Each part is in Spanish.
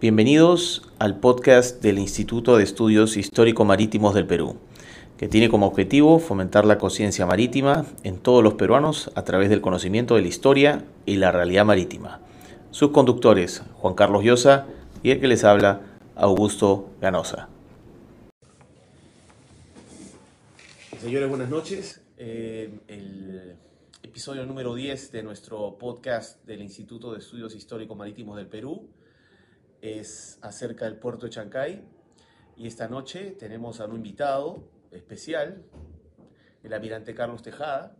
Bienvenidos al podcast del Instituto de Estudios Histórico-Marítimos del Perú, que tiene como objetivo fomentar la conciencia marítima en todos los peruanos a través del conocimiento de la historia y la realidad marítima. Sus conductores, Juan Carlos Llosa y el que les habla, Augusto Ganosa. Señores, buenas noches. Eh, el episodio número 10 de nuestro podcast del Instituto de Estudios Histórico-Marítimos del Perú es acerca del puerto de Chancay. Y esta noche tenemos a un invitado especial, el almirante Carlos Tejada.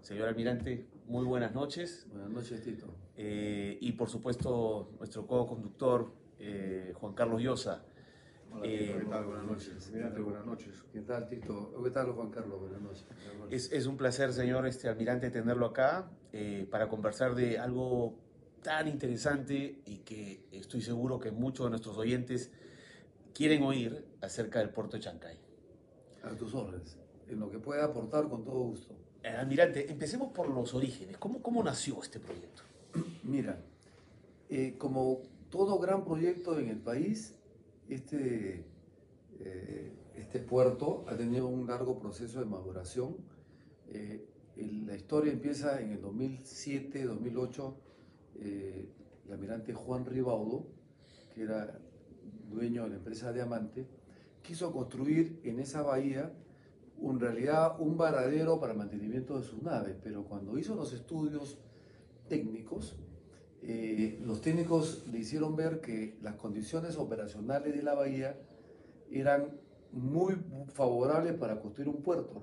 Señor almirante, muy buenas noches. Buenas noches, Tito. Eh, y por supuesto, nuestro co-conductor, eh, Juan Carlos Llosa. Hola, Tito, ¿qué tal? Buenas noches. Almirante, buenas noches. ¿Qué tal, Tito? ¿Qué tal, Juan Carlos? Buenas noches. Es, es, un placer, señor este, almirante, tenerlo acá eh, para conversar de algo tan interesante y que estoy seguro que muchos de nuestros oyentes quieren oír acerca del puerto de Chancay. A tus órdenes, en lo que pueda aportar con todo gusto. Eh, almirante, empecemos por los orígenes. ¿Cómo, cómo nació este proyecto? Mira, eh, como todo gran proyecto en el país, este, eh, este puerto ha tenido un largo proceso de maduración. Eh, el, la historia empieza en el 2007, 2008 eh, el almirante Juan Ribaudo, que era dueño de la empresa Diamante, quiso construir en esa bahía en realidad un varadero para el mantenimiento de sus naves, pero cuando hizo los estudios técnicos, eh, los técnicos le hicieron ver que las condiciones operacionales de la bahía eran muy favorables para construir un puerto.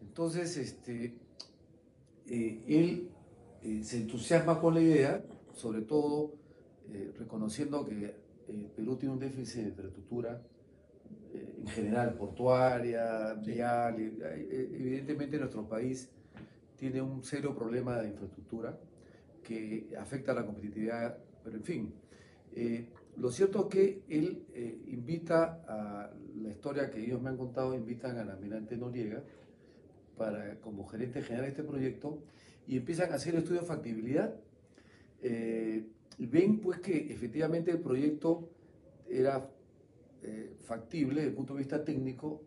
Entonces, este, eh, él eh, se entusiasma con la idea, sobre todo eh, reconociendo que el Perú tiene un déficit de infraestructura eh, en general, portuaria, vial, evidentemente nuestro país tiene un serio problema de infraestructura que afecta a la competitividad, pero en fin. lo cierto es que él invita a la historia que ellos me han contado, invitan al almirante Noriega para, como gerente general de este proyecto, y empiezan a hacer estudios de factibilidad. Eh, ven pues que efectivamente el proyecto era eh, factible desde el punto de vista técnico,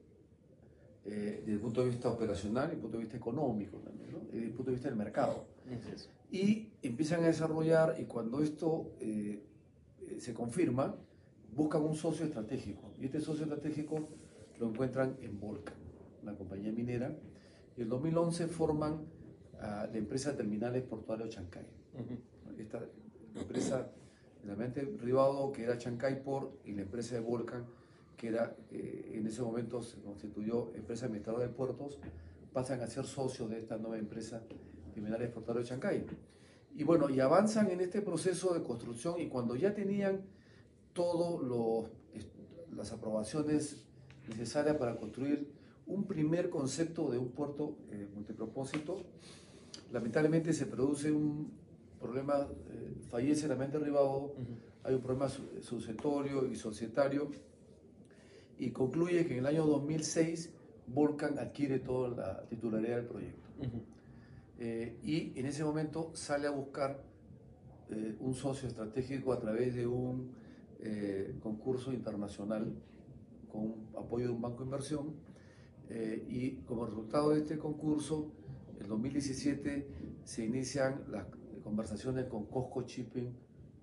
eh, desde el punto de vista operacional desde el punto de vista económico también, ¿no? desde el punto de vista del mercado. Y empiezan a desarrollar y cuando esto eh, se confirma, buscan un socio estratégico. Y este socio estratégico lo encuentran en Volcan, una compañía minera. Y en 2011 forman a la empresa Terminales Portuarios Chancay. Uh -huh. Esta empresa, realmente privado, que era Chancay Port, y la empresa de Volcan, que era, eh, en ese momento se constituyó empresa administradora de puertos, pasan a ser socios de esta nueva empresa Terminales Portuarios Chancay. Y bueno, y avanzan en este proceso de construcción y cuando ya tenían todas las aprobaciones necesarias para construir un primer concepto de un puerto eh, multipropósito, lamentablemente se produce un problema, eh, fallece la mente uh -huh. hay un problema sucetorio y societario, y concluye que en el año 2006 Volcan adquiere toda la titularidad del proyecto. Uh -huh. eh, y en ese momento sale a buscar eh, un socio estratégico a través de un eh, concurso internacional con apoyo de un banco de inversión, y como resultado de este concurso, en 2017 se inician las conversaciones con Costco Shipping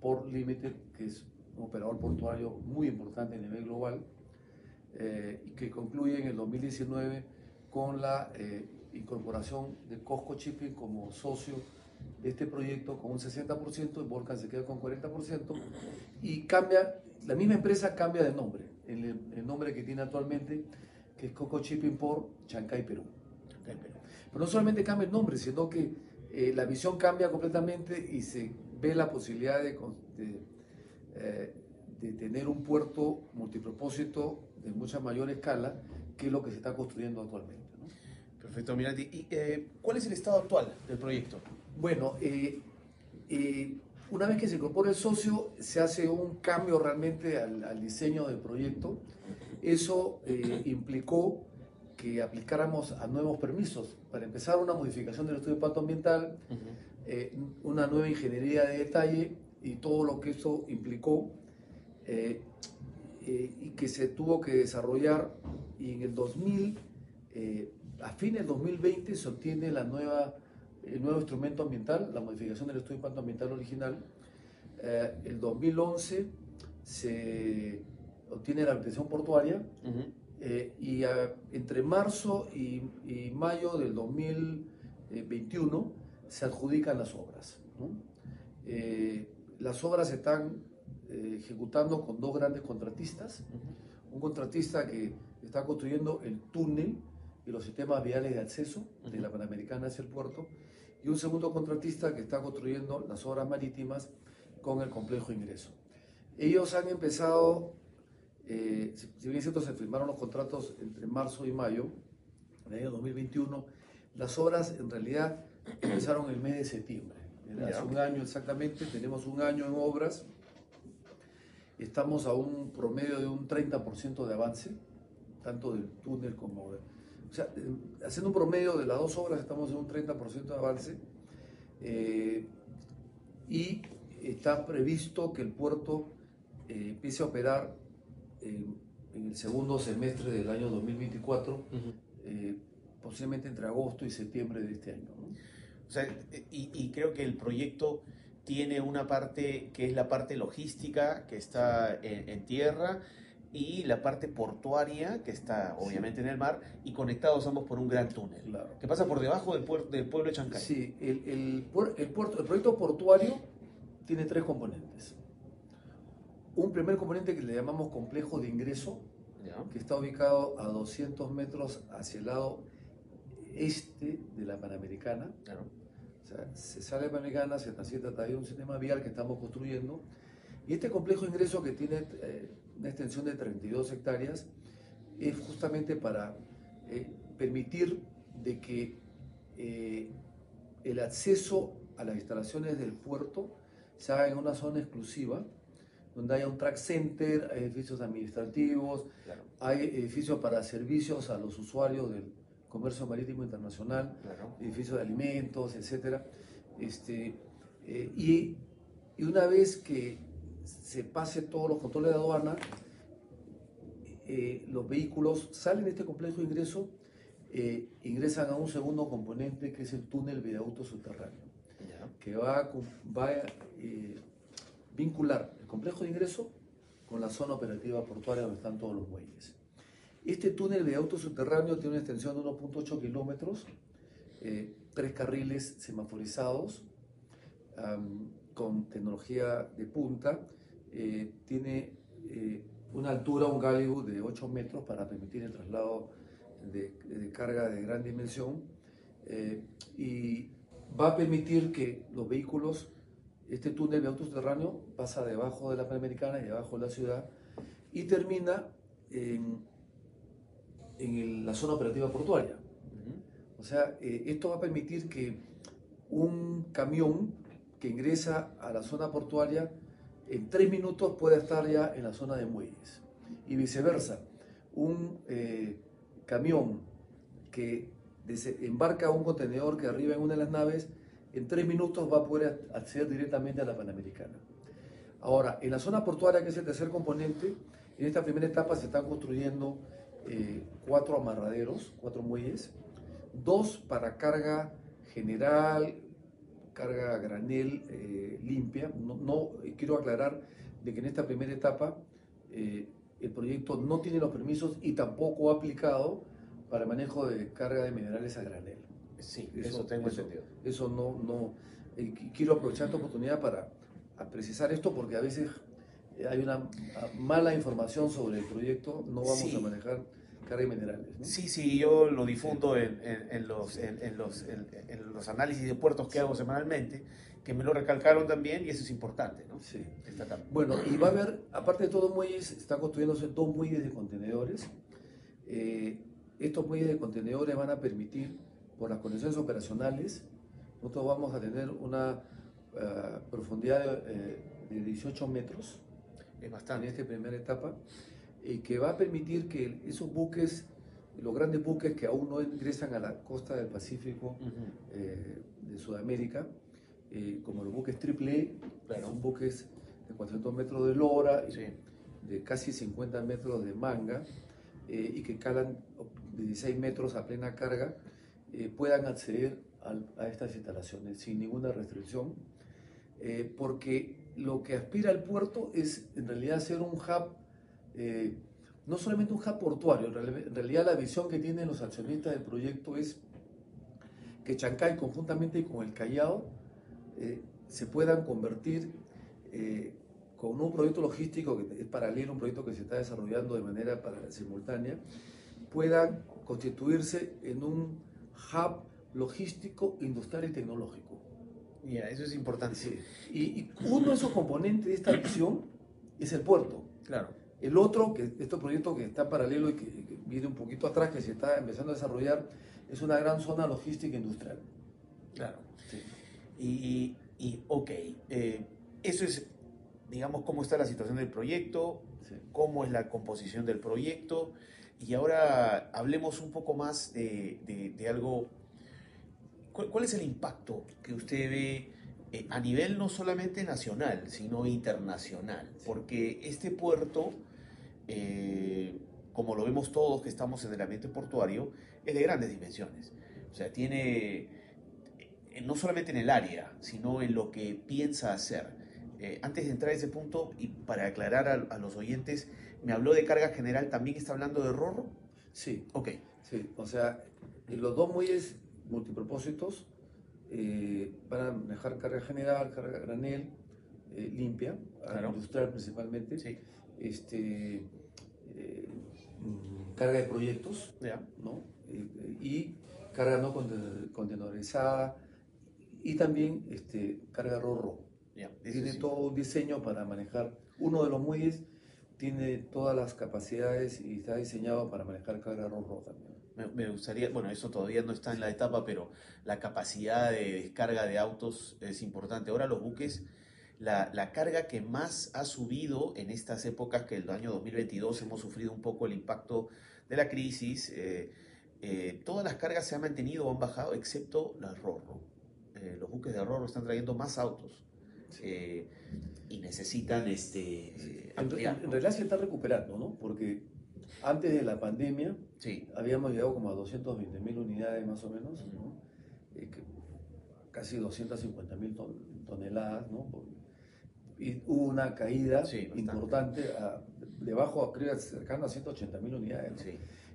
Port Limited, que es un operador portuario muy importante a nivel global, eh, y que concluye en el 2019 con la eh, incorporación de Costco Shipping como socio de este proyecto con un 60%, y Volcan se queda con 40%, y cambia, la misma empresa cambia de nombre, el, el nombre que tiene actualmente, que es Coco Shipping por Chancay, Perú. Chancay, Perú. Pero no solamente cambia el nombre, sino que eh, la visión cambia completamente y se ve la posibilidad de, de, eh, de, tener un puerto multipropósito de mucha mayor escala, que es lo que se está construyendo actualmente. ¿no? Perfecto, Mirati. ¿Y eh, cuál es el estado actual del proyecto? Bueno, una vez que se incorpora el socio, se hace un cambio realmente al, al diseño del proyecto. Eso implicó que aplicáramos a nuevos permisos. Para empezar, una modificación del estudio de impacto ambiental, uh -huh. eh, una nueva ingeniería de detalle y todo lo que eso implicó. eh, eh, y que se tuvo que desarrollar y en el 2000, eh, a fines del 2020 se obtiene la nueva, el nuevo instrumento ambiental, la modificación del estudio de impacto ambiental original. el 2011 se obtiene la habilitación portuaria y entre marzo y, y, mayo del 2021 se adjudican las obras. las obras están eh, ejecutando con dos grandes contratistas. Un contratista que está construyendo el túnel y los sistemas viales de acceso de la Panamericana hacia el puerto. Y un segundo contratista que está construyendo las obras marítimas con el complejo ingreso. Ellos han empezado, eh, si bien es cierto, se firmaron los contratos entre marzo y mayo del año 2021, las obras en realidad empezaron el mes de septiembre. Hace un año exactamente, tenemos un año en obras Estamos a un promedio de un 30% de avance, tanto del túnel como de... O sea, haciendo un promedio de las dos obras estamos en un 30% de avance eh, y está previsto que el puerto eh, empiece a operar en el segundo semestre del año 2024, eh, posiblemente entre agosto y septiembre de este año. O sea, y, y creo que el proyecto tiene una parte que es la parte logística, que está en, tierra, y la parte portuaria, que está obviamente en el mar, y conectados ambos por un gran túnel, que pasa por debajo del, puerto, del pueblo de Chancay. Sí, el, el, puerto, el proyecto portuario tiene tres componentes. Un primer componente que le llamamos complejo de ingreso, que está ubicado a 200 metros hacia el lado este de la Panamericana. Se sale de Panamericana, se transita hay un sistema vial que estamos construyendo. Y este complejo de ingreso que tiene eh, una extensión de 32 hectáreas es justamente para eh, permitir de que eh, el acceso a las instalaciones del puerto se haga en una zona exclusiva, donde haya un track center, hay edificios administrativos, hay edificios para servicios a los usuarios del, comercio marítimo internacional, edificios de alimentos, etc. Este, eh, y, y, una vez que se pase todos los controles de aduana, eh, los vehículos salen de este complejo de ingreso, eh, ingresan a un segundo componente que es el túnel viaducto subterráneo, que va va a vincular el complejo de ingreso con la zona operativa portuaria donde están todos los muelles. Este túnel de auto subterráneo tiene una extensión de 1.8 kilómetros, eh, tres carriles semaforizados, con tecnología de punta, eh, tiene eh, una altura, un galio de 8 metros para permitir el traslado de, carga de gran dimensión y va a permitir que los vehículos, este túnel de auto subterráneo pasa debajo de la Panamericana y debajo de la ciudad y termina en en la zona operativa portuaria. O sea, eh, esto va a permitir que un camión que ingresa a la zona portuaria en tres minutos pueda estar ya en la zona de muelles. Y viceversa, un eh, camión que embarca un contenedor que arriba en una de las naves, en tres minutos va a poder acceder directamente a la Panamericana. Ahora, en la zona portuaria, que es el tercer componente, en esta primera etapa se están construyendo eh, cuatro amarraderos, cuatro muelles, dos para carga general, carga granel eh, limpia. No, quiero aclarar de que en esta primera etapa eh, el proyecto no tiene los permisos y tampoco ha aplicado para el manejo de carga de minerales a granel. Sí, eso, tengo entendido. Eso no, no quiero aprovechar esta oportunidad para precisar esto porque a veces hay una mala información sobre el proyecto, no vamos a manejar carga de minerales. Sí, sí, yo lo difundo en, los, en, los, los, análisis de puertos que hago semanalmente, que me lo recalcaron también y eso es importante. ¿no? Sí. Bueno, y va a haber, aparte de todos muelles, están construyéndose dos muelles de contenedores. Eh, estos muelles de contenedores van a permitir, por las condiciones operacionales, nosotros vamos a tener una eh, profundidad de, 18 eh, metros es bastante. en esta primera etapa, y que va a permitir que esos buques, los grandes buques que aún no ingresan a la costa del Pacífico eh, de Sudamérica, eh, como los buques triple E, son buques de 400 metros de lora, de casi 50 metros de manga eh, y que calan 16 metros a plena carga eh, puedan acceder a estas instalaciones sin ninguna restricción, eh, porque lo que aspira el puerto es en realidad ser un hub, no solamente un hub portuario, en realidad la visión que tienen los accionistas del proyecto es que Chancay conjuntamente con el Callao se puedan convertir con un proyecto logístico que es paralelo, un proyecto que se está desarrollando de manera simultánea, puedan constituirse en un hub logístico, industrial y tecnológico. Mira, eso es importante. Y, uno de esos componentes de esta visión es el puerto. Claro. El otro, que este proyecto que está paralelo y que, viene un poquito atrás, que se está empezando a desarrollar, es una gran zona logística industrial. Claro. Y, y, ok, eh, eso es digamos, cómo está la situación del proyecto, cómo es la composición del proyecto. Y ahora hablemos un poco más de, algo. ¿Cuál, es el impacto que usted ve eh, a nivel no solamente nacional, sino internacional? Porque este puerto, eh, como lo vemos todos que estamos en el ambiente portuario, es de grandes dimensiones. O sea, tiene, eh, no solamente en el área, sino en lo que piensa hacer. Eh, antes de entrar a ese punto y para aclarar a, los oyentes, me habló de carga general, ¿también está hablando de RORRO? Sí. Ok. Sí, o sea, los dos muelles multipropósitos eh, van a manejar carga general, carga granel, eh, limpia, industrial principalmente. Sí. Este, carga de proyectos, ¿no? y carga no contenerizada y también este, carga RORRO tiene todo un diseño para manejar. Uno de los muelles tiene todas las capacidades y está diseñado para manejar carga rojo también. Me, gustaría, bueno, eso todavía no está en la etapa, pero la capacidad de descarga de autos es importante. Ahora los buques, la, la, carga que más ha subido en estas épocas, que el año 2022 hemos sufrido un poco el impacto de la crisis, eh, eh, todas las cargas se han mantenido o han bajado, excepto las RORRO. Eh, los buques de RORRO están trayendo más autos. Eh, y necesitan este, En, realidad se está recuperando, ¿no? Porque antes de la pandemia sí. habíamos llegado como a 220 mil unidades más o menos, eh, casi 250 mil toneladas, ¿no? Y hubo una caída importante, debajo, creo, cercano a 180 mil unidades,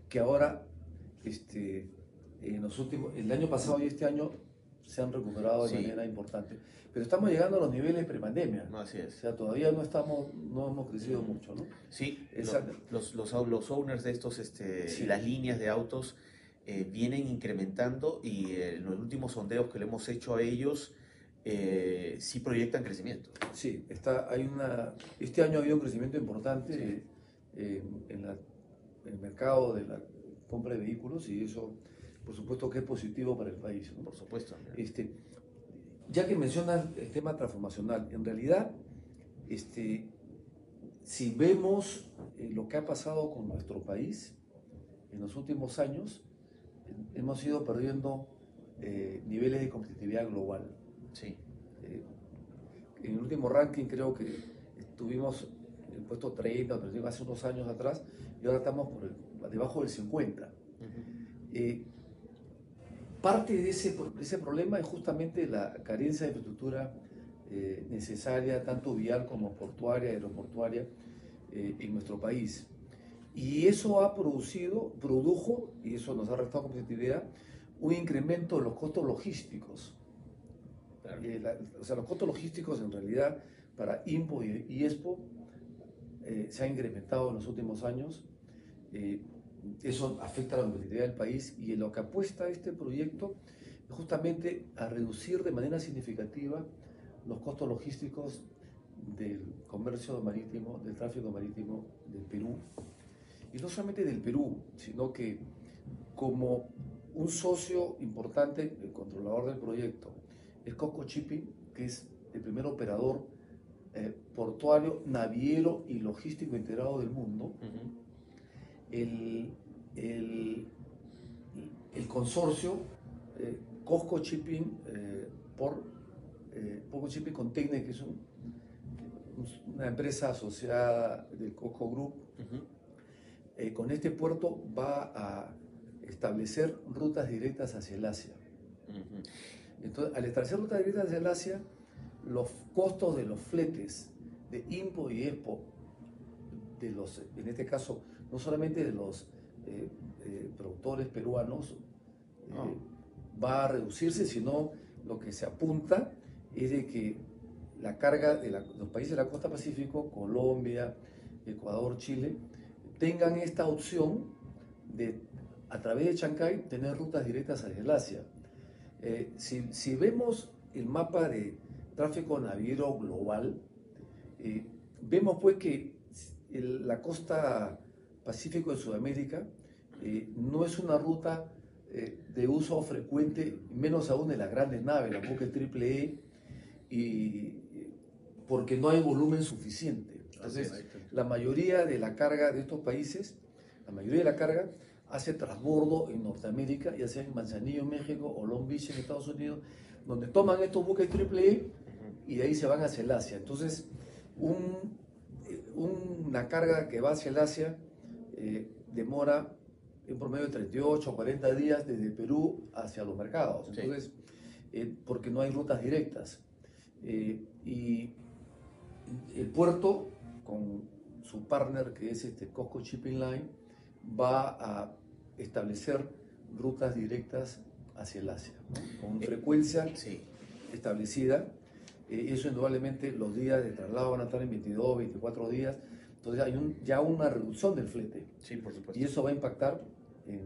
que ahora, este, en los últimos, el año pasado y este año se han recuperado de manera importante. Pero estamos llegando a los niveles prepandemia. No, así es. O sea, todavía no estamos, no hemos crecido mucho, ¿no? Sí, los, los, los, owners de estos, este, las líneas de autos eh, vienen incrementando y en eh, los últimos sondeos que le hemos hecho a ellos eh, sí proyectan crecimiento. Sí, está, hay una, este año ha habido un crecimiento importante en, en el mercado de la compra de vehículos y eso por supuesto que es positivo para el país. Por supuesto. Este, ya que mencionas el tema transformacional, en realidad, este, si vemos eh, lo que ha pasado con nuestro país en los últimos años, hemos ido perdiendo eh, niveles de competitividad global. Sí. Eh, en el último ranking creo que estuvimos en el puesto 30 o 31 hace unos años atrás y ahora estamos por debajo del 50. Parte de ese, ese problema es justamente la carencia de infraestructura eh, necesaria, tanto vial como portuaria, aeroportuaria, eh, en nuestro país. Y eso ha producido, produjo, y eso nos ha restado competitividad, un incremento de los costos logísticos. Eh, o sea, los costos logísticos en realidad para IMPO y, y EXPO se han incrementado en los últimos años eso afecta a la competitividad del país y en lo que apuesta este proyecto es justamente a reducir de manera significativa los costos logísticos del comercio marítimo, del tráfico marítimo del Perú. Y no solamente del Perú, sino que como un socio importante, el controlador del proyecto, es Coco Shipping, que es el primer operador eh, portuario, naviero y logístico integrado del mundo el, el, consorcio eh, Costco Shipping eh, por eh, Shipping con Tecne, que es un, una empresa asociada del Coco Group, eh, con este puerto va a establecer rutas directas hacia el Asia. Entonces, al establecer rutas directas hacia el Asia, los costos de los fletes de IMPO y EXPO, de los, en este caso, no solamente de los eh, eh, productores peruanos, va a reducirse, sino lo que se apunta es de que la carga de los países de la costa pacífico, Colombia, Ecuador, Chile, tengan esta opción de, a través de Chancay, tener rutas directas hacia el Asia. Eh, si, vemos el mapa de tráfico naviero global, eh, vemos pues que la costa pacífico de Sudamérica eh, no es una ruta de uso frecuente, menos aún de las grandes naves, la buques triple E, y, porque no hay volumen suficiente. Entonces, la mayoría de la carga de estos países, la mayoría de la carga hace transbordo en Norteamérica, ya sea en Manzanillo, México, o Long Beach, en Estados Unidos, donde toman estos buques triple y de ahí se van hacia el Asia. Entonces, eh, una carga que va hacia el Asia eh, demora en promedio de 38 o 40 días desde Perú hacia los mercados. Entonces, eh, porque no hay rutas directas. y el puerto, con su partner que es este Costco Shipping Line, va a establecer rutas directas hacia el Asia, con eh, frecuencia establecida. Eh, eso indudablemente los días de traslado van a estar en 22, 24 días. Entonces hay un, ya una reducción del flete. Sí, por supuesto. Y eso va a impactar en,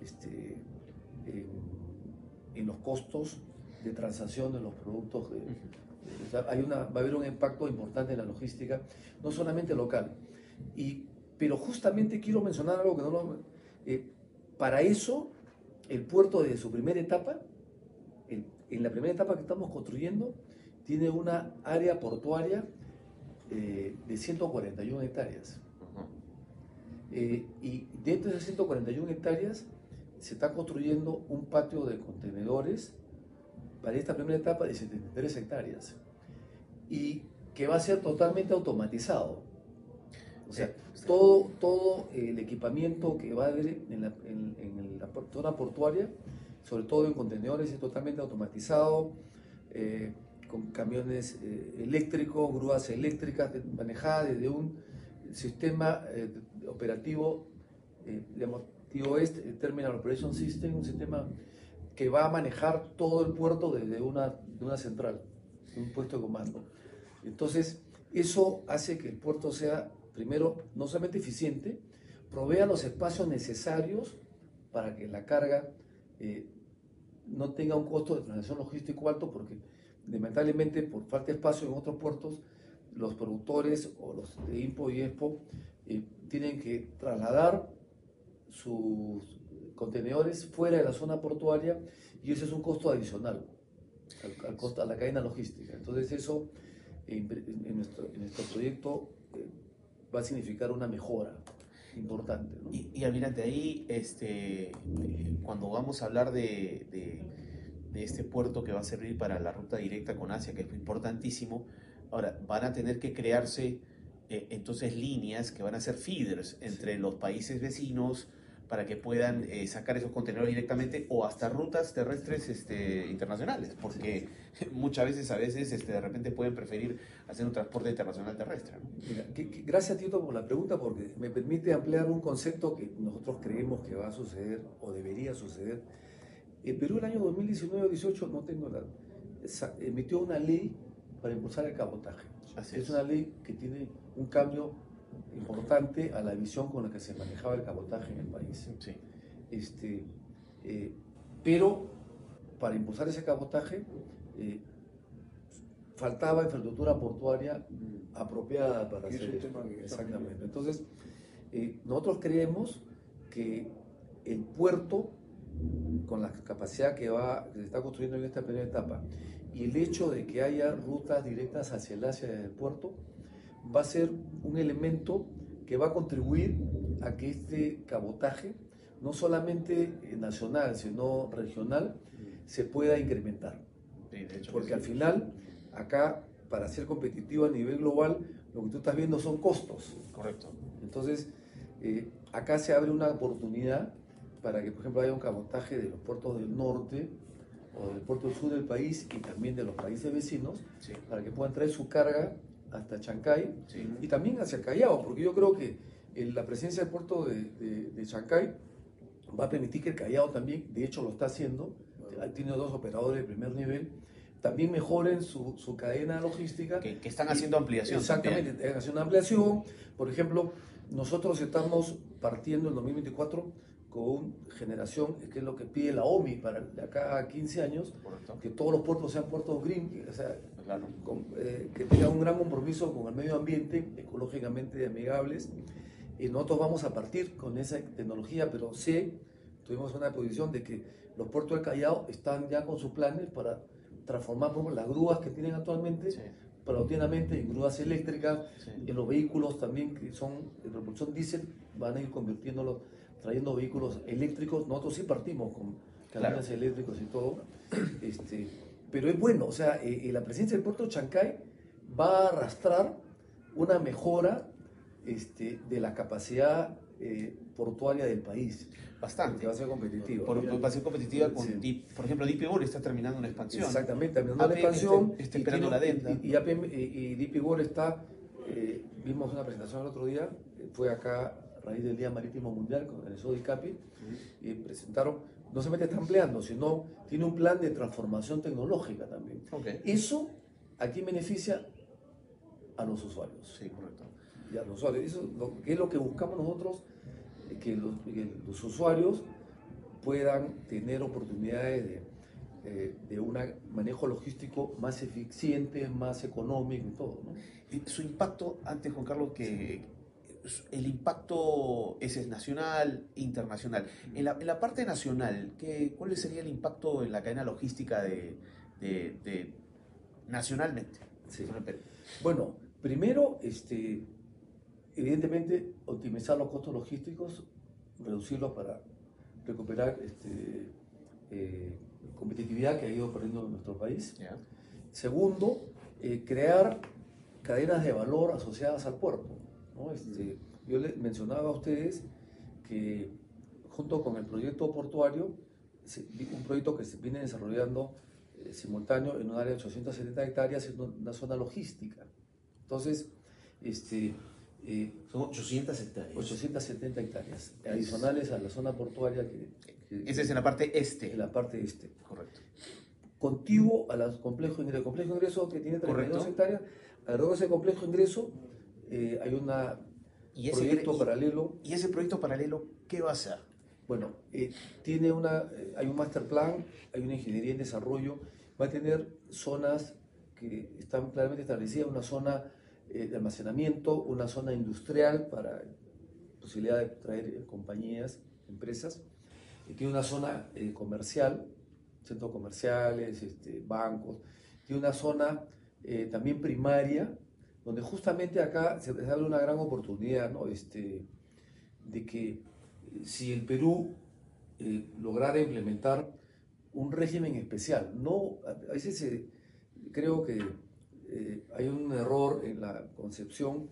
este, en, los costos de transacción de los productos de, hay una, va a haber un impacto importante en la logística, no solamente local. Y, pero justamente quiero mencionar algo que no lo... Eh, para eso, el puerto de su primera etapa, en la primera etapa que estamos construyendo, tiene una área portuaria eh, de 141 hectáreas. Eh, y dentro de esas 141 hectáreas se está construyendo un patio de contenedores para esta primera etapa de 73 hectáreas y que va a ser totalmente automatizado. O sea, todo, todo el equipamiento que va a haber en la, en, la zona portuaria, sobre todo en contenedores, es totalmente automatizado, eh, con camiones eh, eléctricos, grúas eléctricas manejadas desde un sistema eh, operativo, digamos, TOS, Terminal Operation System, un sistema que va a manejar todo el puerto desde una, de una central, un puesto de comando. Entonces, eso hace que el puerto sea, primero, no solamente eficiente, provea los espacios necesarios para que la carga eh, no tenga un costo de transacción logístico alto, porque lamentablemente por falta de espacio en otros puertos, los productores o los de IMPO y EXPO eh, tienen que trasladar sus contenedores fuera de la zona portuaria y ese es un costo adicional al, costo, a la cadena logística. Entonces eso en, nuestro, proyecto eh, va a significar una mejora importante. Y, y, almirante, ahí este, cuando vamos a hablar de, este puerto que va a servir para la ruta directa con Asia, que es importantísimo, ahora van a tener que crearse eh, entonces líneas que van a ser feeders entre los países vecinos, para que puedan eh, sacar esos contenedores directamente o hasta rutas terrestres este, internacionales, porque muchas veces, a veces, este, de repente pueden preferir hacer un transporte internacional terrestre. gracias, Tito, por la pregunta, porque me permite ampliar un concepto que nosotros creemos que va a suceder o debería suceder. El Perú, el año 2019-18, no tengo la, emitió una ley para impulsar el cabotaje. es una ley que tiene un cambio importante a la visión con la que se manejaba el cabotaje en el país. Este, eh, pero para impulsar ese cabotaje eh, faltaba infraestructura portuaria apropiada para hacer eso. Exactamente. Entonces, eh, nosotros creemos que el puerto, con la capacidad que, va, que se está construyendo en esta primera etapa, y el hecho de que haya rutas directas hacia el Asia desde el puerto, va a ser un elemento que va a contribuir a que este cabotaje, no solamente nacional, sino regional, se pueda incrementar. Porque al final, acá para ser competitivo a nivel global, lo que tú estás viendo son costos. Correcto. Entonces, eh, acá se abre una oportunidad para que, por ejemplo, haya un cabotaje de los puertos del norte o del puerto sur del país y también de los países vecinos, Sí. para que puedan traer su carga hasta Chancay Sí. y también hacia Callao, porque yo creo que eh, la presencia del puerto de, de, de Chancay va a permitir que el Callao también, de hecho lo está haciendo, tiene dos operadores de primer nivel, también mejoren su, su cadena logística. Que, que están haciendo ampliación. Exactamente, están haciendo ampliación. Por ejemplo, nosotros estamos partiendo en 2024 con generación, que es lo que pide la OMI para de acá a 15 años, Correcto. que todos los puertos sean puertos green, o sea, Claro. con- eh, que tengan un gran compromiso con el medio ambiente, ecológicamente amigables. Y nosotros vamos a partir con esa tecnología, pero sé, tuvimos una posición de que los puertos del Callao están ya con sus planes para transformar por ejemplo, las grúas que tienen actualmente, Sí. paulatinamente, en grúas eléctricas, Sí. en los vehículos también que son de propulsión diésel, van a ir convirtiéndolos, trayendo vehículos eléctricos. Nosotros sí partimos con camiones Claro. eléctricos y todo. Este, pero es bueno, o sea, eh, eh, la presencia del puerto de Chancay va a arrastrar una mejora este, de la capacidad eh, portuaria del país, Bastante. va a ser competitiva. Por, por, para ser competitiva con, Sí. Deep- por ejemplo, DP World está terminando una expansión. Exactamente, terminando APM expansión. está- está y esperando tiene- la. Y, y, APM y, y DP World está, eh, vimos una presentación el otro día, fue acá a raíz del Día Marítimo Mundial con el SODICAPI, y presentaron, no solamente está ampliando, sino tiene un plan de transformación tecnológica también. Eso a quién beneficia a los usuarios. Sí, correcto. Y a los usuarios. Eso lo, que es lo que buscamos nosotros, eh, que los, que los usuarios puedan tener oportunidades de, eh, de un manejo logístico más eficiente, más económico y todo. ¿no? Y Su impacto, antes Juan Carlos, que el impacto ese es nacional, internacional. En la, en la parte nacional, ¿qué, ¿cuál sería el impacto en la cadena logística de, de- de- nacionalmente? Sí. Bueno, primero, este, evidentemente, optimizar los costos logísticos, reducirlos para recuperar este, eh, competitividad que ha ido perdiendo en nuestro país. Segundo, eh, crear cadenas de valor asociadas al puerto. ¿No? Este, yo les mencionaba a ustedes que junto con el proyecto portuario, un proyecto que se viene desarrollando eh, simultáneo en un área de 870 hectáreas en una zona logística. Entonces, este, eh, Son 800 hectáreas. 870 hectáreas adicionales a la zona portuaria que, que- Esa es en la parte este. en la parte este Correcto. contiguo al complejo ingreso. El complejo ingreso que tiene 32 Correcto. hectáreas, alrededor de ese complejo ingreso eh, hay un proyecto y- paralelo. y ese proyecto paralelo, ¿qué va a hacer? Bueno, eh, tiene una, eh, hay un master plan, hay una ingeniería en desarrollo, va a tener zonas que están claramente establecidas, una zona de almacenamiento, una zona industrial para posibilidad de traer compañías, empresas, tiene una zona eh, comercial, centros comerciales, este, bancos, tiene una zona eh, también primaria, donde justamente acá se abre una gran oportunidad, ¿no? Este, de que eh, si el Perú eh, lograra implementar un régimen especial, no, a veces creo que eh, hay un error en la concepción,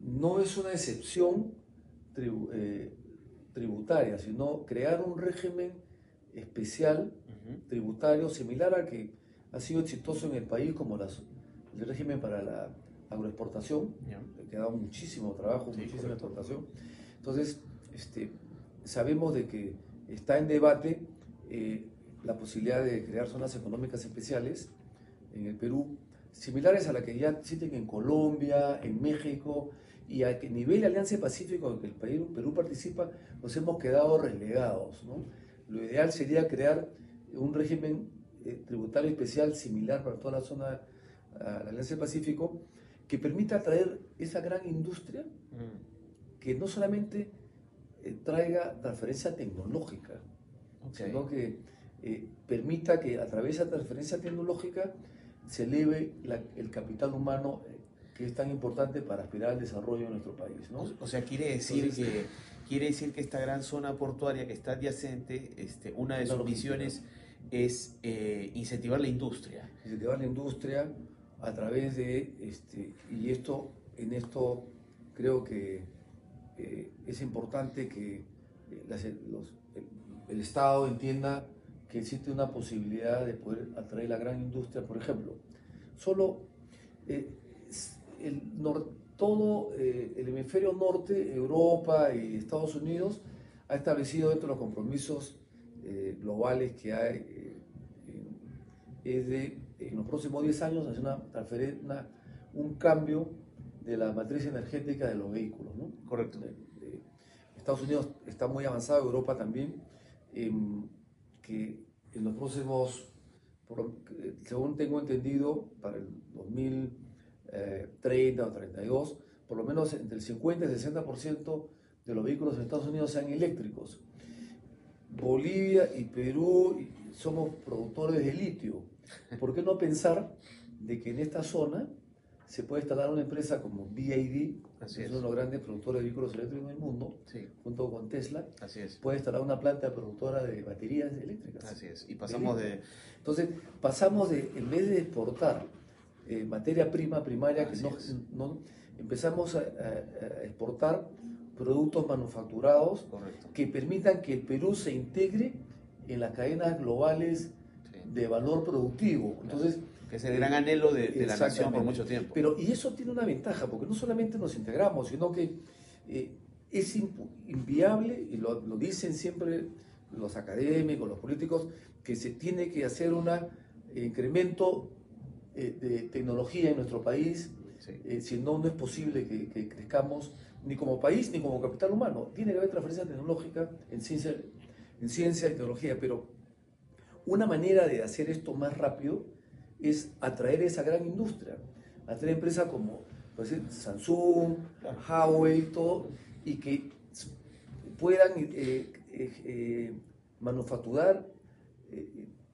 no es una excepción tribu- tributaria, sino crear un régimen especial tributario similar al que ha sido exitoso en el país como las- el régimen para la agroexportación, Ya. que ha dado muchísimo trabajo, Sí, muchísima correcto. exportación. Entonces, este, sabemos de que está en debate eh, la posibilidad de crear zonas económicas especiales en el Perú, similares a la que ya existen en Colombia, en México, y a que nivel de Alianza Pacífico en que el país, Perú participa, nos hemos quedado relegados. ¿no? Lo ideal sería crear un régimen eh, tributario especial similar para toda la zona a la Alianza del Pacífico, que permita atraer esa gran industria Mm, que no solamente eh, traiga transferencia tecnológica, ok. sino que eh, permita que a través de esa transferencia tecnológica se eleve la- el capital humano eh, que es tan importante para aspirar al desarrollo de nuestro país. ¿no? O, sea, quiere decir Entonces- que quiere decir que esta gran zona portuaria que está adyacente, este, una de sus misiones es eh, incentivar la industria. incentivar la industria, a través de, este, y esto, en esto creo que eh, es importante que eh, el, Estado entienda que existe una posibilidad de poder atraer la gran industria, por ejemplo. Solo eh, el, todo el hemisferio norte, Europa y Estados Unidos, ha establecido dentro de los compromisos globales que hay, es de en los próximos 10 años hacer una, una, un cambio de la matriz energética de los vehículos. ¿no? Correcto. Estados Unidos está muy avanzado, Europa también, que en los próximos, según tengo entendido, para el 2030 o 32, por lo menos entre el 50 y el 60% de los vehículos en Estados Unidos sean eléctricos. Bolivia y Perú somos productores de litio ¿Por qué no pensar de que en esta zona se puede instalar una empresa como BAD, que es uno de los grandes productores de vehículos eléctricos del mundo, junto con Tesla, Así es. puede instalar una planta productora de baterías eléctricas. Así es, y pasamos de... Entonces, pasamos de, en vez de exportar eh, materia prima primaria, que no, empezamos a, exportar productos manufacturados que permitan que el Perú se integre en las cadenas globales de valor productivo. Entonces, que es el gran anhelo de, la nación por mucho tiempo. Pero, y eso tiene una ventaja, porque no solamente nos integramos, sino que eh, es inviable, y lo, dicen siempre los académicos, los políticos, que se tiene que hacer un incremento eh, de tecnología en nuestro país, eh, si no, no es posible que, que, crezcamos ni como país ni como capital humano. Tiene que haber transferencia tecnológica en ciencia, en ciencia y tecnología, pero una manera de hacer esto más rápido es atraer esa gran industria, atraer empresas como pues, Samsung, Huawei, todo, y que puedan eh, eh, eh, manufacturar.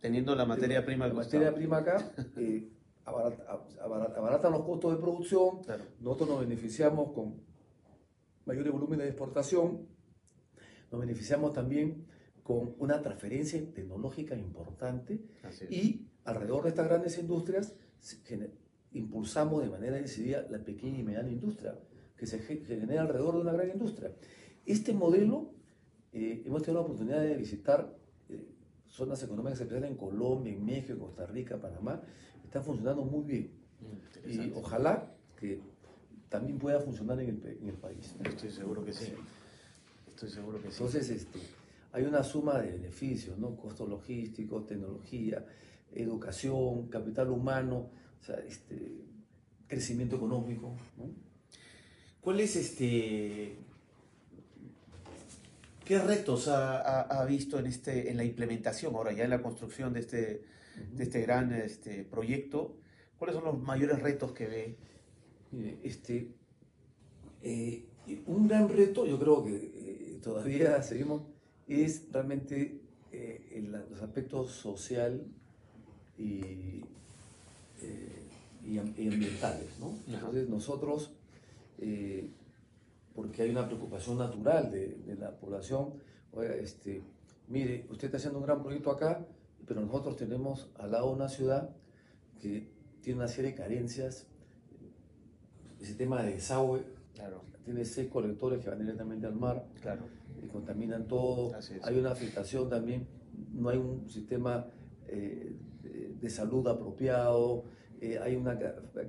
Teniendo la materia prima La materia prima acá, abaratan los costos de producción, nosotros nos beneficiamos con mayores volúmenes de exportación, nos beneficiamos también con una transferencia tecnológica importante y alrededor de estas grandes industrias impulsamos de manera decidida la pequeña y mediana industria, que se genera alrededor de una gran industria. Este modelo, eh, hemos tenido la oportunidad de visitar eh, zonas económicas especiales en Colombia, en México, Costa Rica, Panamá, está funcionando muy bien. Mm, y ojalá que también pueda funcionar en el, en el país. Estoy seguro que sí. Estoy seguro que sí. Entonces, este, hay una suma de beneficios, ¿no? Costos logísticos, tecnología, educación, capital humano, o sea, este, crecimiento económico, ¿Cuál es este... ¿Qué retos ha, visto en, este, en la implementación, ahora ya en la construcción de este, de este gran este, proyecto? ¿Cuáles son los mayores retos que ve? Este, eh, un gran reto, yo creo que eh, todavía seguimos es realmente eh, los aspectos social y, eh, y, ambientales. ¿no? Entonces nosotros, eh, porque hay una preocupación natural de, la población, este, mire, usted está haciendo un gran proyecto acá, pero nosotros tenemos al lado una ciudad que tiene una serie de carencias, ese tema de desagüe, claro. tiene seis colectores que van directamente al mar. Claro y contaminan todo. Hay una afectación también, no hay un sistema eh, de salud apropiado, eh, hay una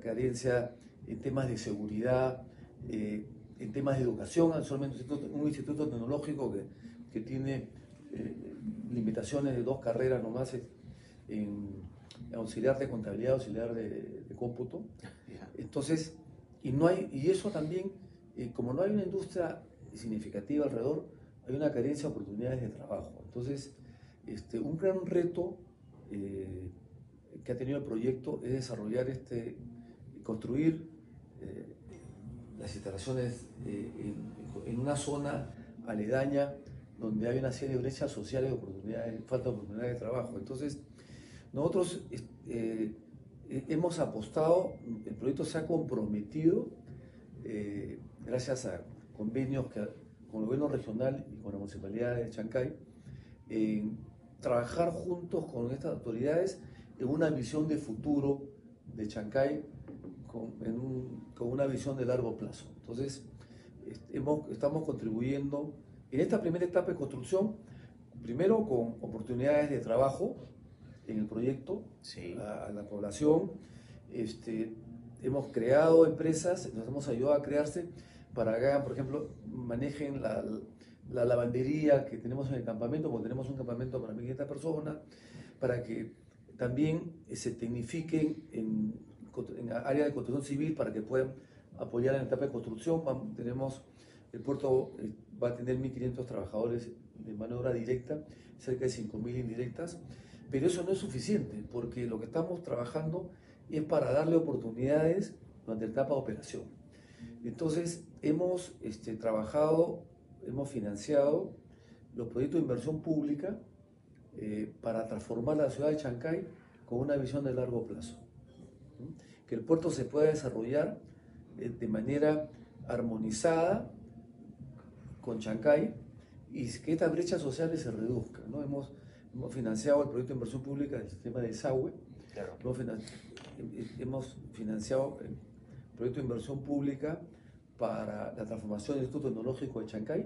carencia en temas de seguridad, eh, en temas de educación, solamente un instituto, tecnológico que, que tiene limitaciones de dos carreras nomás en auxiliar de contabilidad, auxiliar de, de cómputo. Entonces, y, no hay, y eso también, como no hay una industria significativa alrededor, hay una carencia de oportunidades de trabajo. Entonces, este, un gran reto eh, que ha tenido el proyecto es desarrollar este, construir eh, las instalaciones eh, en, una zona aledaña donde hay una serie de brechas sociales de oportunidades, falta de oportunidades de trabajo. Entonces, nosotros hemos apostado, el proyecto se ha comprometido, gracias a convenios que con el gobierno regional y con la municipalidad de Chancay, trabajar juntos con estas autoridades en una visión de futuro de Chancay con, con una visión de largo plazo. Entonces, hemos, estamos contribuyendo en esta primera etapa de construcción, primero con oportunidades de trabajo en el proyecto a, la población. Este, hemos creado empresas, nos hemos ayudado a crearse para que por ejemplo, manejen la, la lavandería que tenemos en el campamento, porque tenemos un campamento para 1.500 personas, para que también se tecnifiquen en, en área de construcción civil para que puedan apoyar en la etapa de construcción. tenemos, el puerto eh, va a tener 1.500 trabajadores de mano obra directa, cerca de 5.000 indirectas, pero eso no es suficiente, porque lo que estamos trabajando es para darle oportunidades durante la etapa de operación. Entonces, hemos este, trabajado, hemos financiado los proyectos de inversión pública eh, para transformar la ciudad de Chancay con una visión de largo plazo. Que el puerto se pueda desarrollar eh, de manera armonizada con Chancay y que estas brechas sociales se reduzcan. ¿no? Hemos, hemos financiado el proyecto de inversión pública del sistema de desagüe, hemos, financiado proyecto de inversión pública para la transformación del Instituto Tecnológico de Chancay,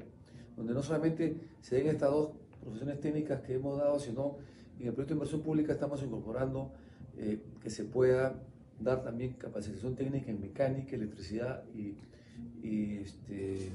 donde no solamente se den estas dos profesiones técnicas que hemos dado, sino en el proyecto de inversión pública estamos incorporando eh, que se pueda dar también capacitación técnica en mecánica, electricidad y, este,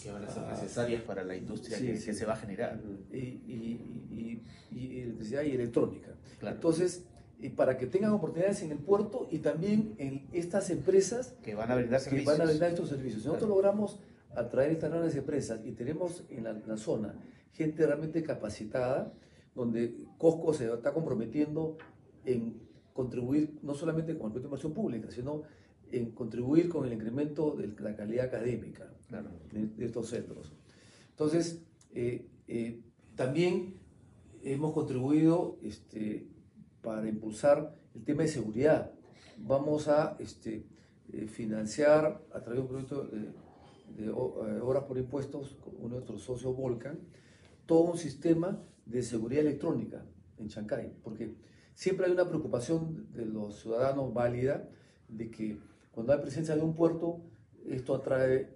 que van a ser necesarias para la industria que, se va a generar. Y, electricidad y electrónica. Entonces, para que tengan oportunidades en el puerto y también en estas empresas que van a brindar servicios. van a brindar estos servicios. Si nosotros logramos atraer estas grandes empresas y tenemos en la, zona gente realmente capacitada, donde Costco se está comprometiendo en contribuir no solamente con el proyecto de inversión pública, sino en contribuir con el incremento de la calidad académica de, estos centros. Entonces, eh, eh, también hemos contribuido este, para impulsar el tema de seguridad. Vamos a este, eh, financiar a través de un proyecto de, obras por impuestos con uno de nuestros socios Volcan, todo un sistema de seguridad electrónica en Chancay, porque siempre hay una preocupación de los ciudadanos válida de que cuando hay presencia de un puerto, esto atrae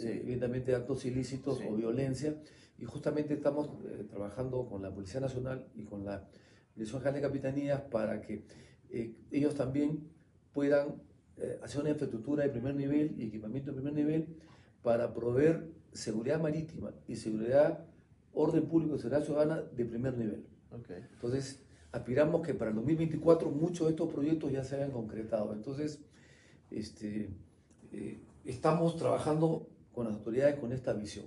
eh, evidentemente actos ilícitos o violencia, y justamente estamos eh, trabajando con la Policía Nacional y con la Dirección General de Capitanías para que eh, ellos también puedan hacer una infraestructura de primer nivel y equipamiento de primer nivel para proveer seguridad marítima y seguridad, orden público y seguridad ciudadana de primer nivel. Entonces, aspiramos que para el 2024 muchos de estos proyectos ya se hayan concretado. Entonces, este, eh, estamos trabajando con las autoridades con esta visión.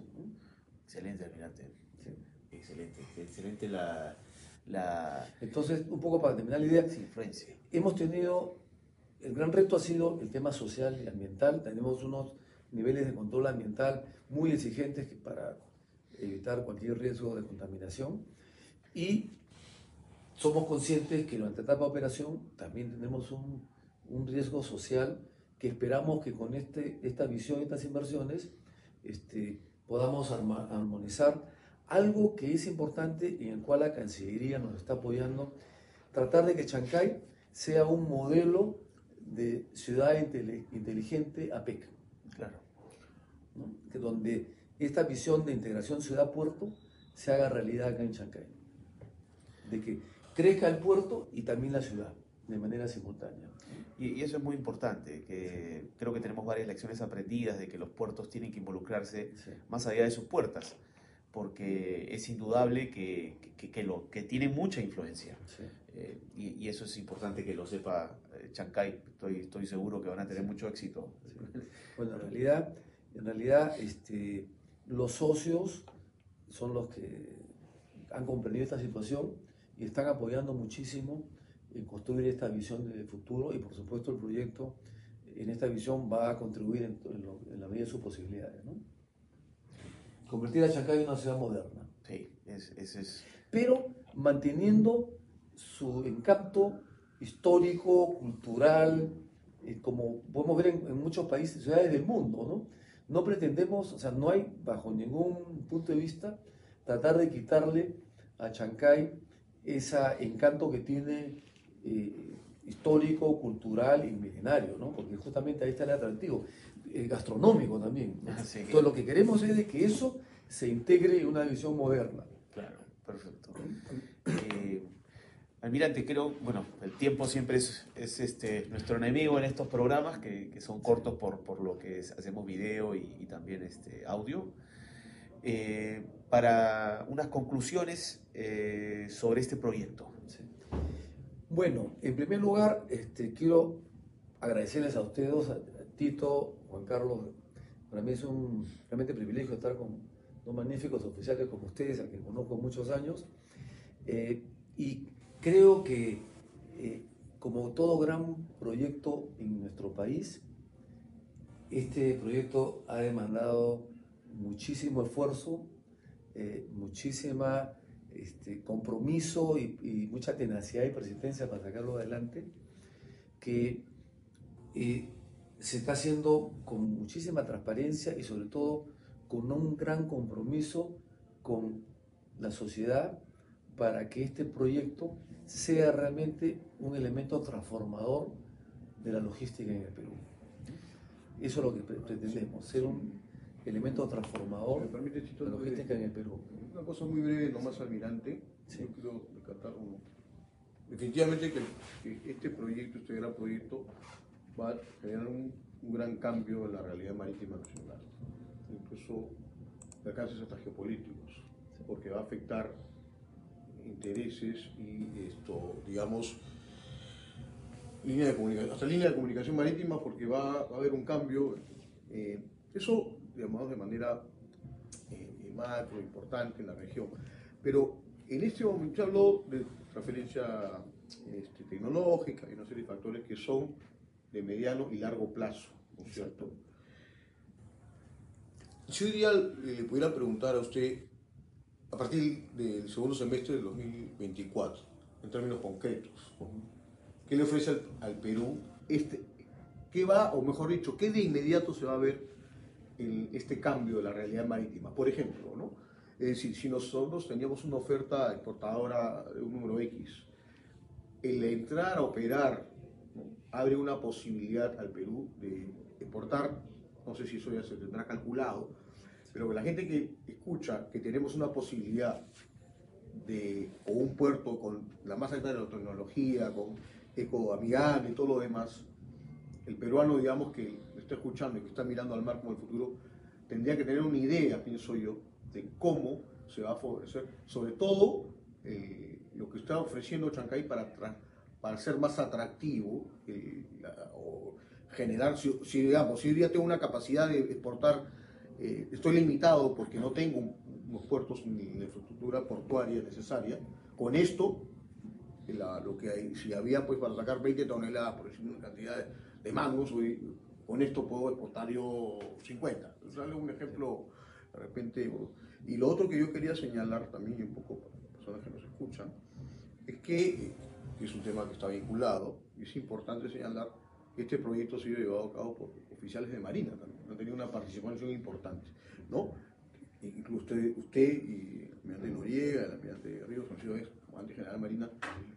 Excelente, almirante. Excelente, excelente la, la, Entonces, un poco para terminar la idea, hemos tenido, el gran reto ha sido el tema social y ambiental. Tenemos unos niveles de control ambiental muy exigentes para evitar cualquier riesgo de contaminación. Y somos conscientes que durante la etapa de operación también tenemos un, un riesgo social que esperamos que con este, esta visión, estas inversiones, este, podamos armonizar algo que es importante y en el cual la Cancillería nos está apoyando, tratar de que Chancay sea un modelo de ciudad inteligente APEC. Claro. Que donde esta visión de integración ciudad-puerto se haga realidad acá en Chancay. De que crezca el puerto y también la ciudad de manera simultánea. Y, eso es muy importante, que creo que tenemos varias lecciones aprendidas de que los puertos tienen que involucrarse más allá de sus puertas, porque es indudable que, que, lo, que tienen mucha influencia. Eh, y, eso es importante que lo sepa eh, Chancay, estoy, estoy seguro que van a tener mucho éxito. Bueno, en realidad, en realidad este, los socios son los que han comprendido esta situación y están apoyando muchísimo en construir esta visión de futuro y por supuesto el proyecto en esta visión va a contribuir en, la medida de sus posibilidades. ¿no? Convertir a Chancay en una ciudad moderna. Sí, ese es, Pero manteniendo su encanto histórico, cultural, eh, como podemos ver en, en, muchos países, ciudades del mundo, ¿no? No pretendemos, o sea, no hay bajo ningún punto de vista tratar de quitarle a Chancay ese encanto que tiene eh, histórico, cultural y milenario, ¿no? porque justamente ahí está el atractivo, eh, gastronómico también. Entonces lo que queremos es de que eso se integre en una visión moderna. Claro, perfecto. Eh, Almirante, creo, bueno, el tiempo siempre es, es, este, nuestro enemigo en estos programas, que, que son cortos por, por, lo que hacemos video y, y también este, audio. Eh, para unas conclusiones eh, sobre este proyecto. Sí. Bueno, en primer lugar, este, quiero agradecerles a ustedes, a Juan Carlos. Para mí es un realmente privilegio estar con dos magníficos oficiales como ustedes, a quienes conozco muchos años. Eh, y creo que, eh, como todo gran proyecto en nuestro país, este proyecto ha demandado muchísimo esfuerzo, eh, muchísima este, compromiso y, y, mucha tenacidad y persistencia para sacarlo adelante, que eh, se está haciendo con muchísima transparencia y sobre todo con un gran compromiso con la sociedad para que este proyecto sea realmente un elemento transformador de la logística en el Perú. Eso es lo que pretendemos, ser un elemento transformador permite, de la logística en el Perú. Una cosa muy breve, nomás almirante, sí. yo quiero rescatar uno. Definitivamente que, que, este proyecto, este gran proyecto, va a generar un, un gran cambio en la realidad marítima nacional, incluso de alcances hasta geopolíticos, porque va a afectar intereses y esto, digamos, línea de comunicación, hasta línea de comunicación marítima porque va, va a haber un cambio. Eh, eso, digamos, de manera eh, macro, importante en la región. Pero en este momento habló de transferencia este, tecnológica y una serie de factores que son de mediano y largo plazo, ¿no es cierto? Si hoy día le pudiera preguntar a usted, a partir del segundo semestre del 2024, en términos concretos, ¿qué le ofrece al, al Perú? Este, ¿Qué va, o mejor dicho, qué de inmediato se va a ver en este cambio de la realidad marítima? Por ejemplo, ¿no? Es decir, si nosotros teníamos una oferta exportadora de un número X, el entrar a operar. Abre una posibilidad al Perú de exportar, no sé si eso ya se tendrá calculado, pero que la gente que escucha que tenemos una posibilidad de, o un puerto con la más alta de la tecnología, con ecoamigable y todo lo demás, el peruano, digamos, que está escuchando y que está mirando al mar como el futuro, tendría que tener una idea, pienso yo, de cómo se va a favorecer, sobre todo eh, lo que está ofreciendo Chancay para, para ser más atractivo eh, o generar, si, digamos, si hoy día tengo una capacidad de exportar, eh, estoy limitado porque no tengo unos puertos ni la infraestructura portuaria necesaria, con esto, lo que si había pues para sacar 20 toneladas, por decir una cantidad de, mangos, con esto puedo exportar yo 50. Sale un ejemplo de repente. Y lo otro que yo quería señalar también, un poco para las personas que nos escuchan, es que es un tema que está vinculado, y es importante señalar que este proyecto ha sido llevado a cabo por oficiales de Marina también, han tenido una participación importante, ¿no? Incluso usted, y el almirante Noriega, el almirante Ríos, han sido comandante general de Marina,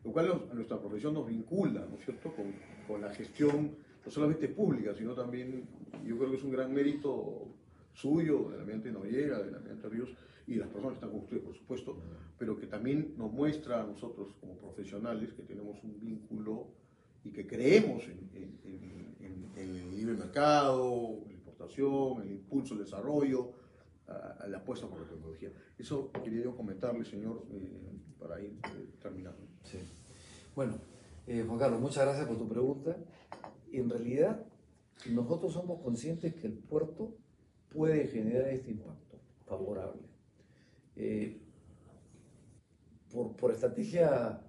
lo cual a nuestra profesión nos vincula, ¿no es cierto?, con, con la gestión no solamente pública, sino también, yo creo que es un gran mérito suyo, del ambiente Noriega, del ambiente Ríos, y las personas que están con ustedes, por supuesto, pero que también nos muestra a nosotros como profesionales que tenemos un vínculo y que creemos en, el libre mercado, la importación, el impulso, el desarrollo, la apuesta por la tecnología. Eso quería yo comentarle, señor, eh, para ir eh, terminando. Sí. Bueno, eh, Juan Carlos, muchas gracias por tu pregunta. En realidad, nosotros somos conscientes que el puerto puede generar este impacto favorable. Eh, por, por, estrategia,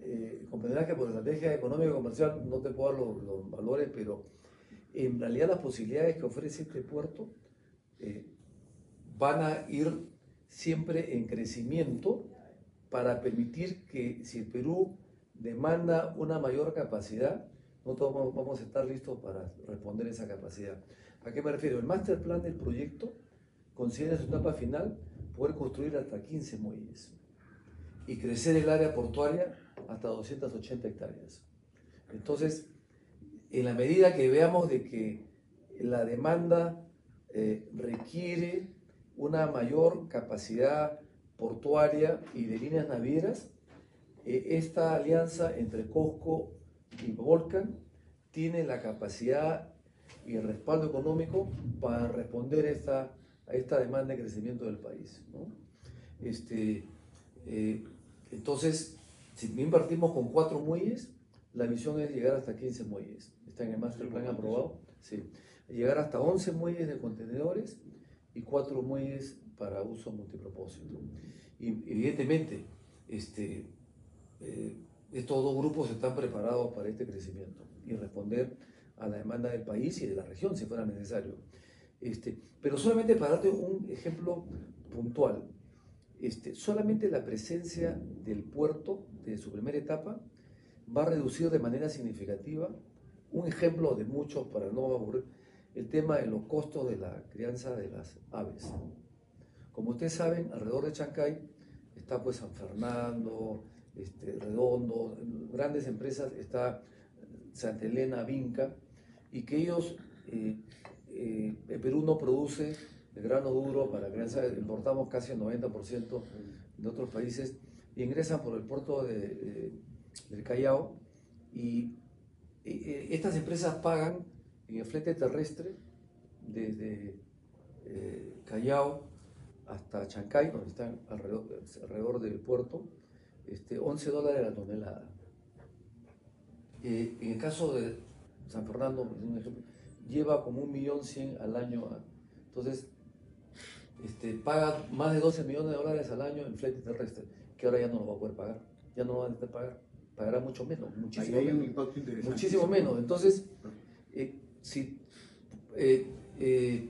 eh, comprenderás que por estrategia económica y comercial no te puedo dar los, los, valores, pero en realidad las posibilidades que ofrece este puerto eh, van a ir siempre en crecimiento para permitir que si el Perú demanda una mayor capacidad, nosotros vamos a estar listos para responder esa capacidad. ¿A qué me refiero? El master plan del proyecto considera su etapa final poder construir hasta 15 muelles y crecer el área portuaria hasta 280 hectáreas. Entonces, en la medida que veamos de que la demanda eh, requiere una mayor capacidad portuaria y de líneas navieras, eh, esta alianza entre Costco y Volcan tiene la capacidad y el respaldo económico para responder esta, a esta demanda de crecimiento del país. Este, eh, entonces, si bien partimos con cuatro muelles, la visión es llegar hasta 15 muelles. Está en el master plan aprobado. Sí. Llegar hasta 11 muelles de contenedores y cuatro muelles para uso multipropósito. Y evidentemente, este, eh, estos dos grupos están preparados para este crecimiento y responder a la demanda del país y de la región si fuera necesario. Este, pero solamente para darte un ejemplo puntual, este, solamente la presencia del puerto de su primera etapa va a reducir de manera significativa, un ejemplo de muchos para no aburrir, el tema de los costos de la crianza de las aves. Como ustedes saben, alrededor de Chancay está pues San Fernando, este, Redondo, grandes empresas, está Santa Elena, Vinca, y que ellos, eh, eh, el Perú no produce el grano duro para crianza, importamos casi el 90% de otros países, y ingresan por el puerto de, del Callao, y eh, estas empresas pagan en el flete terrestre desde Callao hasta Chancay, donde están alrededor, del puerto, este, 11 dólares la tonelada. en el caso de San Fernando, un ejemplo, lleva como un millón cien al año. Entonces, este, paga más de 12 millones de dólares al año en flete terrestre, que ahora ya no lo va a poder pagar. Ya no lo va a necesitar pagar. Pagará mucho menos, muchísimo menos. Muchísimo menos. Entonces, eh, si eh, eh,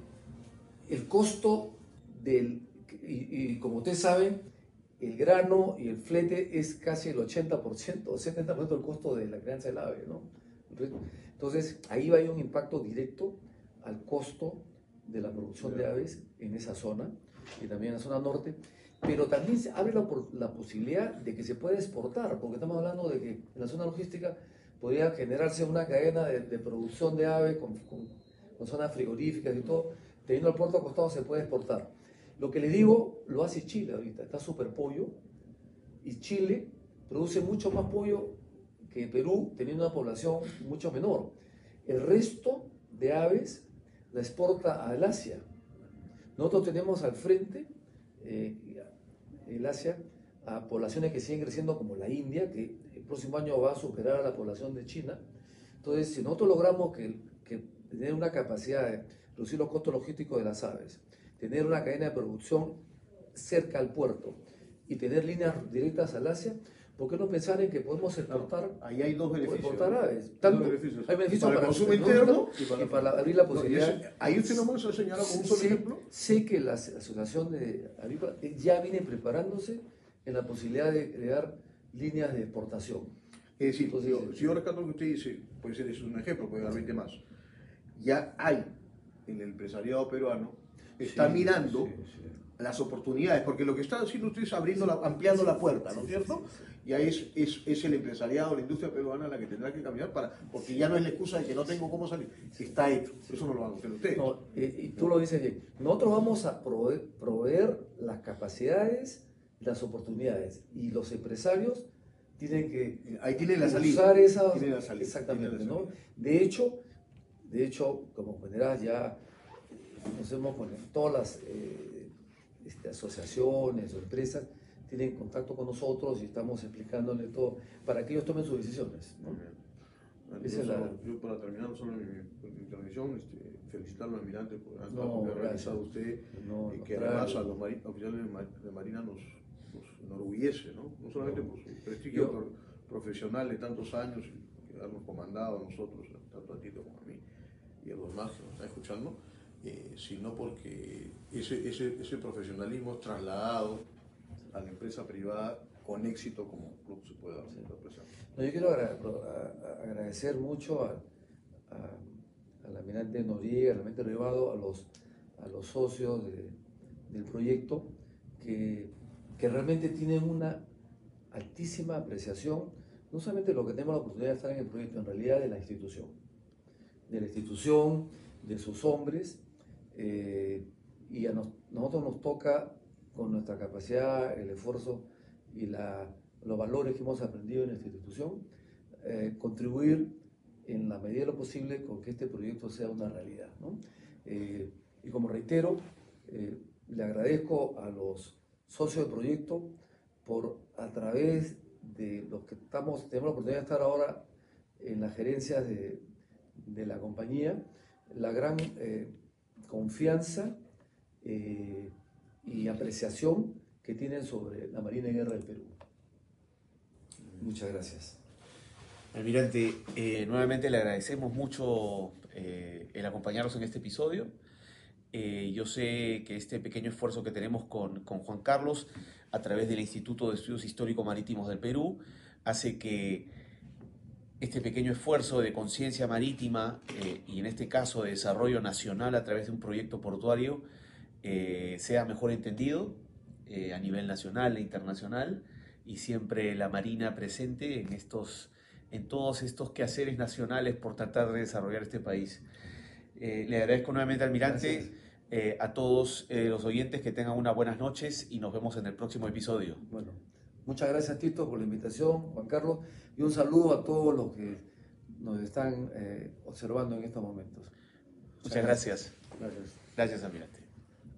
el costo del, y, como ustedes saben, el grano y el flete es casi el 80% o 70% del costo de la crianza del ave, ¿no? Entonces, ahí va a haber un impacto directo al costo de la producción de aves en esa zona y también en la zona norte, pero también se abre la, posibilidad de que se pueda exportar, porque estamos hablando de que en la zona logística podría generarse una cadena de, producción de aves con, con, zonas frigoríficas y todo, teniendo el puerto acostado se puede exportar. Lo que le digo lo hace Chile ahorita, está súper pollo, y Chile produce mucho más pollo Perú, teniendo una población mucho menor. El resto de aves la exporta al Asia. Nosotros tenemos al frente, eh, el Asia, a poblaciones que siguen creciendo como la India, que el próximo año va a superar a la población de China. Entonces, si nosotros logramos que, que tener una capacidad de reducir los costos logísticos de las aves, tener una cadena de producción cerca al puerto y tener líneas directas al Asia, ¿Por qué no pensar en que podemos exportar? ahí hay dos beneficios. Exportar aves. Tanto, beneficios. Hay beneficios para, el consumo interno y para, abrir la posibilidad. ahí usted no se señala como un solo ejemplo. Sé que la Asociación de Avícola ya viene preparándose en la posibilidad de crear líneas de exportación. Es decir, yo, si yo rescato lo que usted dice, puede ser eso un ejemplo, puede dar 20 más. Ya hay en el empresariado peruano, está mirando las oportunidades, porque lo que está haciendo usted es abriendo la, ampliando la puerta, ¿no es cierto? Y ahí es, es, es, el empresariado, la industria peruana la que tendrá que caminar para, porque ya no es la excusa de que no tengo cómo salir, está hecho, eso no lo van a hacer ustedes. y, tú lo dices bien, nosotros vamos a proveer, proveer las capacidades, las oportunidades, y los empresarios tienen que ahí tienen la salida, usar esa, tienen la salida, exactamente, ¿no? De hecho, de hecho, como verás ya conocemos con todas las eh, este, asociaciones o empresas, tienen contacto con nosotros y estamos explicándole todo para que ellos tomen sus decisiones. ¿no? Yo para terminar solo mi, mi intervención, este, felicitar al almirante por el trabajo que ha realizado usted y que además a los oficiales de Marina nos, nos enorgullece, ¿no? no solamente por su prestigio profesional de tantos años que habernos comandado a nosotros, tanto a Tito como a mí y a los demás que nos están escuchando, eh, sino porque ese, ese, ese profesionalismo es trasladado a la empresa privada con éxito como club se puede hacer. No, yo quiero agradecer mucho a, al almirante Noriega, al almirante Rivado, a los, a los socios del proyecto que, que realmente tienen una altísima apreciación no solamente lo que tenemos la oportunidad de estar en el proyecto, en realidad de la institución, de la institución, de sus hombres, eh, y a nosotros nos toca, con nuestra capacidad, el esfuerzo y los valores que hemos aprendido en esta institución, eh, contribuir en la medida de lo posible con que este proyecto sea una realidad. Eh, y como reitero, le agradezco a los socios del proyecto por a través de los que estamos, tenemos la oportunidad de estar ahora en la gerencia de, la compañía, la gran eh, confianza eh, y apreciación que tienen sobre la Marina de Guerra del Perú. Muchas gracias. Almirante, eh, nuevamente le agradecemos mucho el acompañarnos en este episodio. yo sé que este pequeño esfuerzo que tenemos con, con Juan Carlos a través del Instituto de Estudios Histórico Marítimos del Perú, hace que este pequeño esfuerzo de conciencia marítima eh, y en este caso de desarrollo nacional a través de un proyecto portuario eh, sea mejor entendido eh, a nivel nacional e internacional y siempre la Marina presente en, estos, en todos estos quehaceres nacionales por tratar de desarrollar este país. le agradezco nuevamente, almirante. Eh, a todos eh, los oyentes que tengan unas buenas noches y nos vemos en el próximo episodio. Bueno, muchas gracias Tito por la invitación, Juan Carlos, y un saludo a todos los que nos están eh, observando en estos momentos. Muchas, gracias. Gracias. Gracias, Almirante.